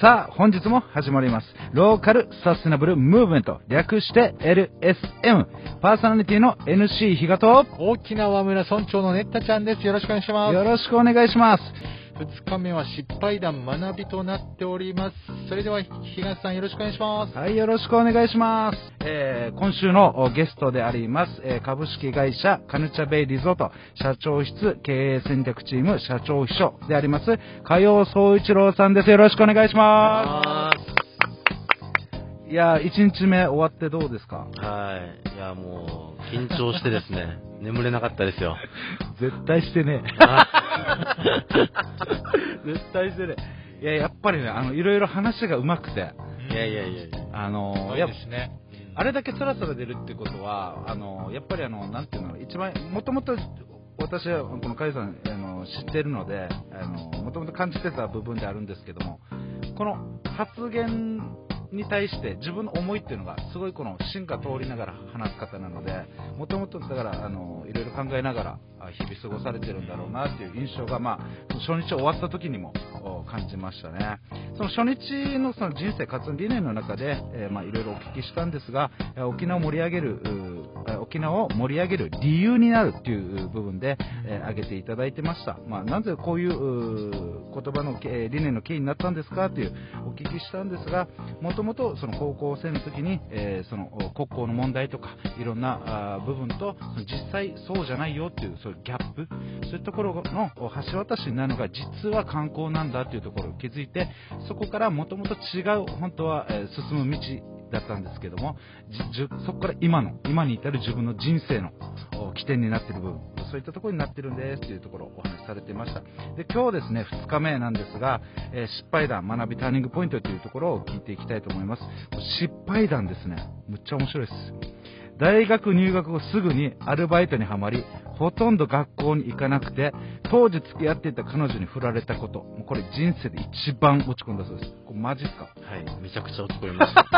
さあ、本日も始まります。ローカルサステナブルムーブメント、略して LSM。パーソナリティの NC 比嘉と、沖縄村村長のネッタちゃんです。よろしくお願いします。よろしくお願いします。2日目は失敗談学びとなっております。それでは、東さんよろしくお願いします。はい、よろしくお願いします。えー、今週のおゲストであります、えー株式会社カヌチャベイリゾート社長室経営戦略チーム社長秘書であります、加陽総一郎さんです。よろしくお願いします。いやー、1日目終わってどうですか？はい。いや、もう、緊張してですね、眠れなかったですよ。絶対してね。あ 絶対してね。いや、やっぱりね、あの、いろいろ話が上手くて、いやいやいやいや。あのね。あれだけつらつら出るってことは、あの、やっぱりあの、なんていうの、一番、もともと、私はこのカイさん、あの、知ってるので、あの、もともと感じてた部分であるんですけども、この発言に対して自分の思いっていうのが、すごいこの進化通りながら話す方なので、もともとだから、あの、いろいろ考えながら、あ日々過ごされてるんだろうなっていう印象が、まあ、初日終わった時にも感じましたね。その初日のその人生活理念の中で、えーまあ、いろいろお聞きしたんですが、え沖縄を盛り上げる、沖縄を盛り上げる理由になるっていう部分で、えー挙げていただいてました。まあ、なぜこういうう言葉の、えー理念の経緯になったんですかというお聞きしたんですが、もともとその高校生の時に、えーその国交の問題とか、いろんなあ部分と、その実際そうじゃないよっていう、そうギャップ、そういうところの橋渡しになるのが実は観光なんだっていうところを気づいて、そこからもともと違う、本当は、え進む道だったんですけども、じじゅそこから今の、今に至る自分の人生の起点になっている部分、そういったところになってるんですというところをお話しされていました。で、今日ですね、2日目なんですが、えー失敗談、学びターニングポイントというところを聞いていきたいと思います。失敗談ですね、むっちゃ面白いです。大学入学後すぐにアルバイトにはまり、ほとんど学校に行かなくて、当時付き合っていた彼女に振られたこと、もうこれ人生で一番落ち込んだそうです。これマジっすか？はい。めちゃくちゃ落ち込みました。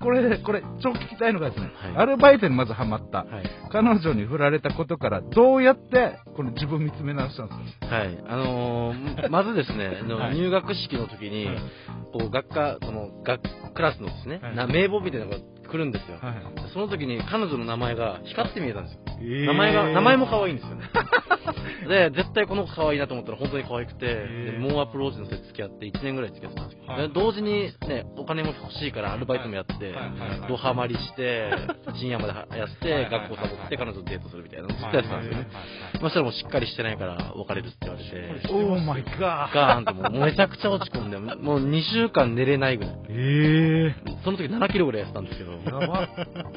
これで、これ、超聞きたいのがですね、はいアルバイトにまずハマった。はい。彼女に振られたことから、どうやって、この自分見つめ直したんですか？はい。あのーまずですね、はい入学式の時に、こう、学科、その、学、クラスのですね、名簿みたいなのが来るんですよ。はい。その時に彼女の名前が光って見えたんですよ。名名前が、名前も可愛いんですよね。で、絶対この子可愛いなと思ったら本当に可愛くて、で猛アプローチのせいで付き合って1年ぐらい付き合ってたんですけど、はいで同時にね、お金も欲しいからアルバイトもやって、ドハマりして、深夜までやって、学校サボって彼女とデートするみたいなのをずっとやってたんですよね。そしたらもうしっかりしてないから別れるって言われて、オーマイガー。ガーンともうめちゃくちゃ落ち込んで、もう2週間寝れないぐらい。えその時7キロぐらい痩せたんですけど。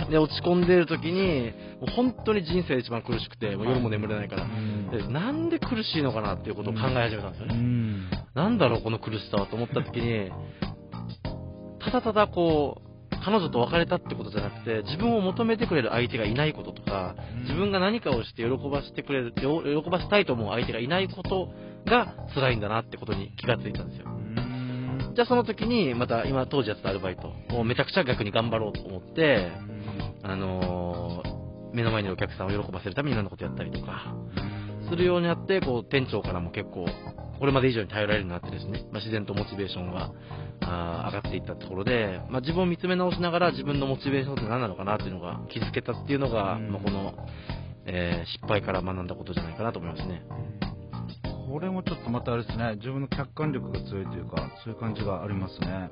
で、落ち込んでる時に、もう本当に人生で一番苦しくて、もう夜も眠れないから、んでなんで苦しいのかなっていうことを考え始めたんですようね。ん。なんだろう、この苦しさはと思った時に、ただただこう、彼女と別れたってことじゃなくて、自分を求めてくれる相手がいないこととか、自分が何かをして喜ばせてくれる、よ喜ばせたいと思う相手がいないことが辛いんだなってことに気がついたんですよ。じゃあその時に、また今当時やってたアルバイト、もうめちゃくちゃ逆に頑張ろうと思って、あのー目の前にいるお客さんを喜ばせるためにいろんなことやったりとか、するようになって、こう、店長からも結構、これまで以上に頼られるようになってですね、まあ、自然とモチベーションが上がっていったところで、まあ、自分を見つめ直しながら自分のモチベーションって何なのかなっていうのが気づけたっていうのが、うんまあ、この、えー失敗から学んだことじゃないかなと思いますね。これもちょっとまたあれですね、自分の客観力が強いというか、そういう感じがありますね。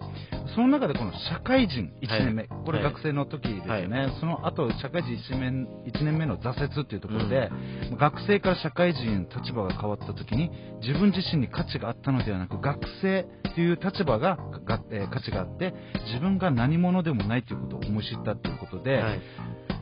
その中でこの社会人1年目、はい。これ学生の時ですよね、その後社会人 1, 年1年目の挫折っていうところで、学生から社会人への立場が変わった時に、自分自身に価値があったのではなく、学生という立場がが、えー価値があって、自分が何者でもないということを思い知ったということで、はい。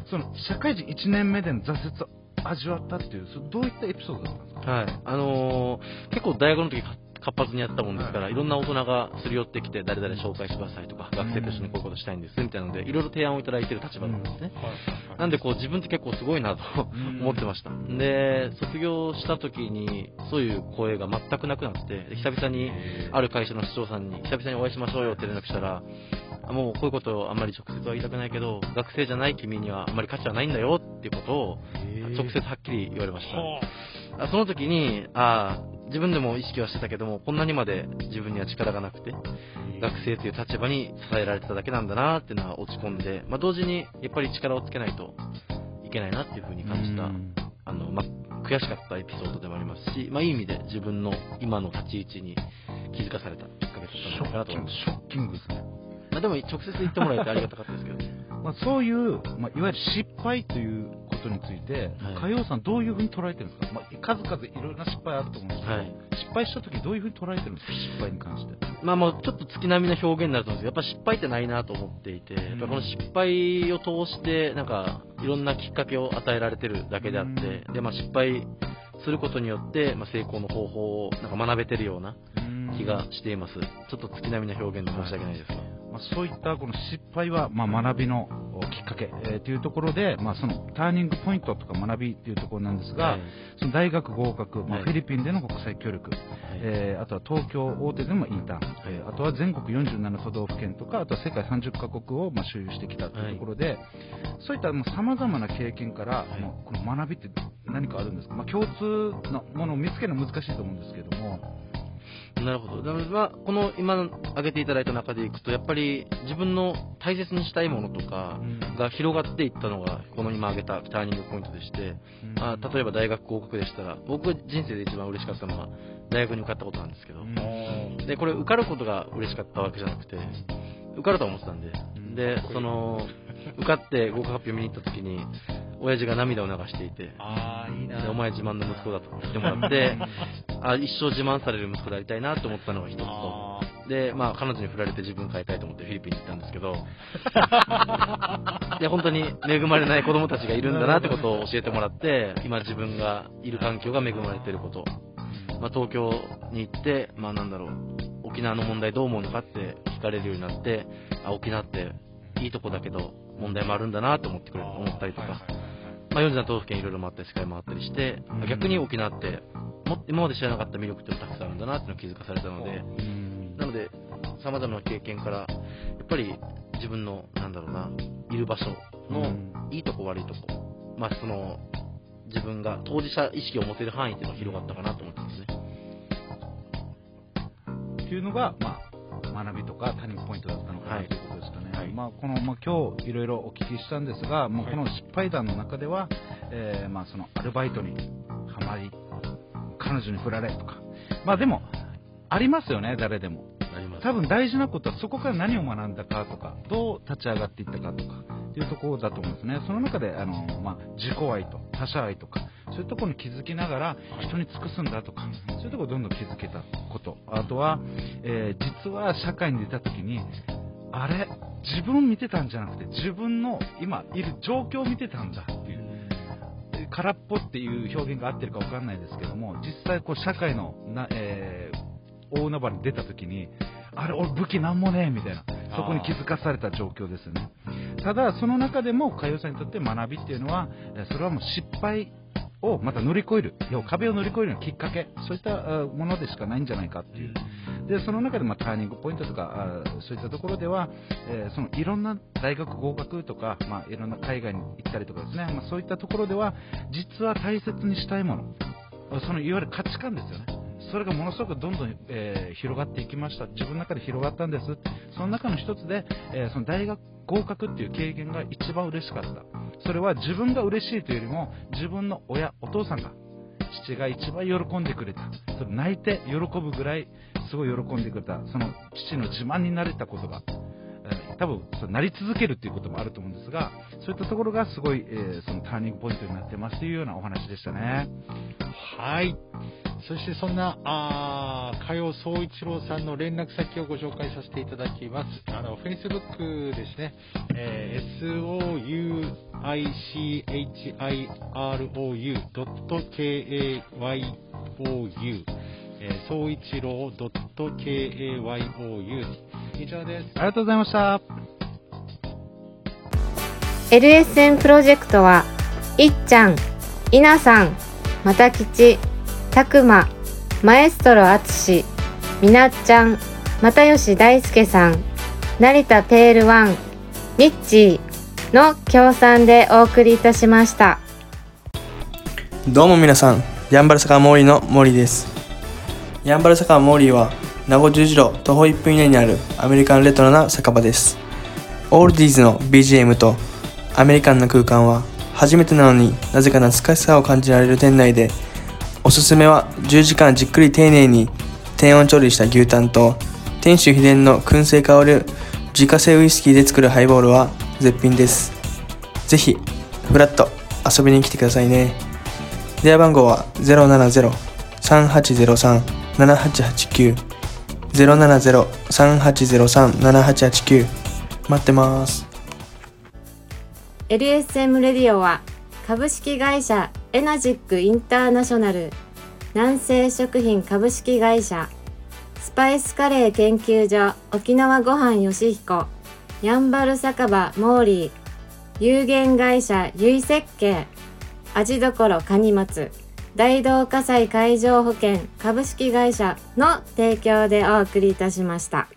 その社会人1年目での挫折を味わったっていう、どういったエピソードだったんですか？はい。あのー結構大学の時か活発にやってたもんですから、い。ろんな大人がすり寄ってきて、誰々紹介してくださいとか、学生と一緒にこういうことしたいんです、みたいなので、いろいろ提案をいただいてる立場なんですね。なんでこう自分って結構すごいなとん。思ってました。で、卒業した時にそういう声が全くなくなって、で久々にある会社の市長さんに久々にお会いしましょうよって連絡したら、あもうこういうことをあんまり直接は言いたくないけど、学生じゃない君にはあんまり価値はないんだよっていうことを直接はっきり言われました。あその時に、ああ、自分でも意識はしてたけども、こんなにまで自分には力がなくて、学生という立場に支えられてただけなんだなっていうのは落ち込んで、まあ、同時にやっぱり力をつけないといけないなっていうふうに感じた、うんあの、まあ、悔しかったエピソードでもありますし、まあ、いい意味で自分の今の立ち位置に気づかされたきっかけだったんじゃないかなと思います。ショッキングですね。まあ、でも直接言ってもらえてありがたかったですけどね。まあ、そういう、まあ、いわゆる失敗ということについて、はい海洋さんどういうふうに捉えてるんですか、まあ、数々いろんな失敗あると思うんですけど、はい失敗した時どういうふうに捉えてるんですか？失敗に関して。まあもうちょっと月並みな表現になると思うんですけど、やっぱ失敗ってないなと思っていて、やっぱこの失敗を通して、なんか、いろんなきっかけを与えられてるだけであって、で、まあ失敗することによって、まあ成功の方法をなんか学べてるような気がしています。ちょっと月並みな表現で申し訳ないですが。まあ、そういったこの失敗は、まあ、学びのおきっかけ、えーというところで、まあ、そのターニングポイントとか学びというところなんですが、はい。その大学合格、まあ、はい。フィリピンでの国際協力、えーあとは東京大手でのインターン、えーあとは全国47都道府県とか、あとは世界30カ国をまあ所有してきたというところで、そういったさまざまな経験から、はい。もうこの学びって何かあるんですか、まあ、共通のものを見つけるのは難しいと思うんですけども、なるほど。だからまあ、この今挙げていただいた中でいくと、やっぱり自分の大切にしたいものとかが広がっていったのが、この今挙げたターニングポイントでして、まあ、例えば大学合格でしたら、僕が人生で一番嬉しかったのは、大学に受かったことなんですけど、で、これ受かることが嬉しかったわけじゃなくて、受かるとは思ってたんで、で、その、受かって合格発表見に行った時に、親父が涙を流していて、いいお前自慢の息子だと言ってもらって、あ一生自慢される息子でありたいなと思ったのが一つと、あで、まあ、彼女に振られて自分変えたいと思ってフィリピンに行ったんですけど、いや、本当に恵まれない子供たちがいるんだなってことを教えてもらって、今自分がいる環境が恵まれていること、まあ、東京に行って、まあ、なんだろう、沖縄の問題どう思うのかって聞かれるようになって、あ、沖縄っていいとこだけど、問題もあるんだなと思ってくれ、思ったりとか、まあ、47都道府県いろいろ回ったり、世界回ったりして、うん。逆に沖縄って、も今まで知らなかった魅力ってたくさんあるんだなっていうのを気づかされたので、なので、様々な経験から、やっぱり自分の、なんだろうな、いる場所のいいとこ悪いとこ、まあその、自分が当事者意識を持てる範囲っていうのが広がったかなと思ってますね。っていうのが、まあ、学びとかターニングポイントだったのかな、はいということですかね。はいまあ、この、まあ、今日いろいろお聞きしたんですが、もうこの失敗談の中では、えーまあ、そのアルバイトにはまり、彼女に振られとか、まあでも、ありますよね、誰でも。多分大事なことはそこから何を学んだかとか、どう立ち上がっていったかとか、っていうところだと思うんですね。その中で、あの、まあ、自己愛と他者愛とか、そういうところに気づきながら人に尽くすんだとか、そういうところをどんどん気づけたこと。あとは、えー実は社会に出た時に、あれ自分を見てたんじゃなくて、自分の今いる状況を見てたんだ。空っぽっていう表現が合ってるか分かんないですけども、実際こう社会のな、えー大海原に出た時に、あれ、俺武器なんもねえみたいな、そこに気づかされた状況ですよね。ただ、その中でも、海洋さんにとって学びっていうのは、えーそれはもう失敗をまた乗り越える、壁を乗り越えるようなきっかけ、そういったあものでしかないんじゃないかっていう。で、その中で、まあ、ターニングポイントとか、あそういったところでは、えーそのいろんな大学合格とか、まあ、いろんな海外に行ったりとかですね、まあ、そういったところでは、実は大切にしたいもの、そのいわゆる価値観ですよね。それがものすごくどんどん、えー広がっていきました。自分の中で広がったんです。その中の一つで、えーその大学合格っていう経験が一番嬉しかった。それは自分が嬉しいというよりも、自分の親、お父さんが、父が一番喜んでくれた。それ泣いて喜ぶぐらい、すごい喜んでくれた。その父の自慢になれたことが、あった多分そなり続けるということもあると思うんですが、そういったところがすごい、えーそのターニングポイントになってますというようなお話でしたね。はい。そしてそんな、あ、加陽総一郎さんの連絡先をご紹介させていただきます。あの、Facebook ですね。えー souichirou.kayou、えー、総一郎 .kayu 以上です。ありがとうございました。LSN プロジェクトは、いっちゃん、いなさん、またきち、たくま、マエストロあつし、みなっちゃん、又吉大輔さん、成田ペールワン、ミッチーの協賛でお送りいたしました。どうも皆さん、やんばる坂モーリーの森です。ヤンバル酒場モーリーは名護十字路徒歩1分以内にあるアメリカンレトロな酒場です。オールディーズの BGM とアメリカンな空間は初めてなのになぜか懐かしさを感じられる店内でおすすめは10時間じっくり丁寧に低温調理した牛タンと店主秘伝の燻製香る自家製ウイスキーで作るハイボールは絶品です。ぜひフラッと遊びに来てくださいね。電話番号は070-3803 070-3803-7889待ってます。LSM レディオは株式会社エナジックインターナショナル南西食品株式会社スパイスカレー研究所沖縄ごはんよしひこやんばる酒場モーリー有限会社ゆい設計味どころかに松大同火災海上保険株式会社の提供でお送りいたしました。